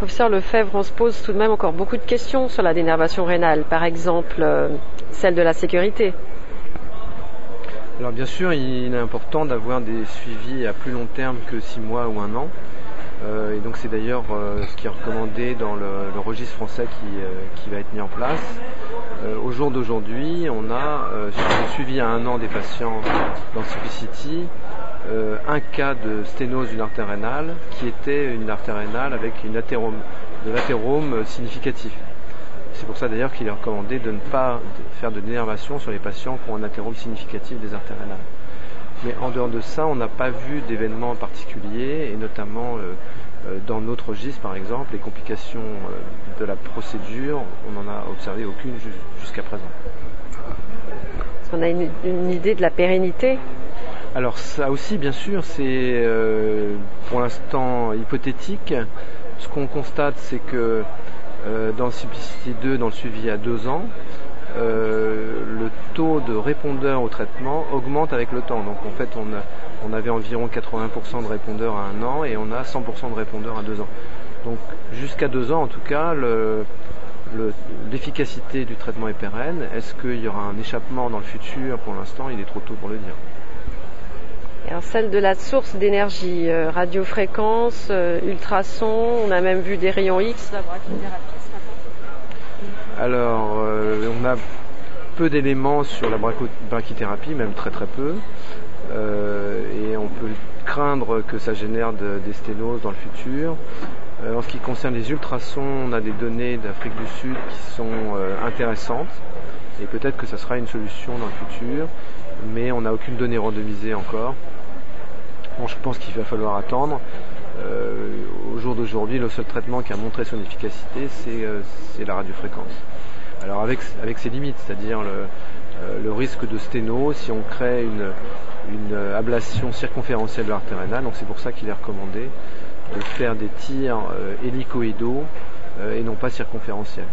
Professeur Lefebvre, on se pose tout de même encore beaucoup de questions sur la dénervation rénale, par exemple celle de la sécurité. Alors bien sûr, il est important d'avoir des suivis à plus long terme que 6 mois ou un an. Et donc c'est d'ailleurs ce qui est recommandé dans le, registre français qui, qui, va être mis en place. au jour d'aujourd'hui, on a sur le suivi à un an des patients dans Simplicity euh, un cas de sténose d'une artère rénale qui était une artère rénale avec une athérome, de l'athérome significatif. C'est pour ça d'ailleurs qu'il est recommandé de ne pas faire de dénervation sur les patients qui ont un athérome significatif des artères rénales. Mais en dehors de ça, on n'a pas vu d'événements particuliers, et notamment euh, euh, dans notre registre par exemple, les complications de la procédure, on n'en a observé aucune jusqu'à présent. Qu'on a une idée de la pérennité alors ça aussi, bien sûr, c'est euh, pour l'instant hypothétique. Ce qu'on constate, c'est que euh, dans Simplicity 2, dans le suivi à deux ans, euh, le taux de répondeurs au traitement augmente avec le temps. Donc en fait, on, avait environ 80% de répondeurs à un an et on a 100% de répondeurs à deux ans. Donc jusqu'à deux ans, en tout cas, l'efficacité du traitement est pérenne. Est-ce qu'il y aura un échappement dans le futur? Pour l'instant, il est trop tôt pour le dire. Alors celle de la source d'énergie, euh, radiofréquence, euh, ultrasons, on a même vu des rayons X, Alors euh, on a peu d'éléments sur la brachythérapie, même très très peu, et on peut craindre que ça génère des sténoses dans le futur. en ce qui concerne les ultrasons, on a des données d'Afrique du Sud qui sont intéressantes, et peut-être que ça sera une solution dans le futur, mais on n'a aucune donnée randomisée encore je pense qu'il va falloir attendre. Euh, au jour d'aujourd'hui, le seul traitement qui a montré son efficacité, c'est euh, la radiofréquence. Alors avec, ses limites, c'est-à-dire le, euh, risque de sténo si on crée une, ablation circonférentielle de l'artère rénale. Donc c'est pour ça qu'il est recommandé de faire des tirs hélicoïdaux et non pas circonférentiels.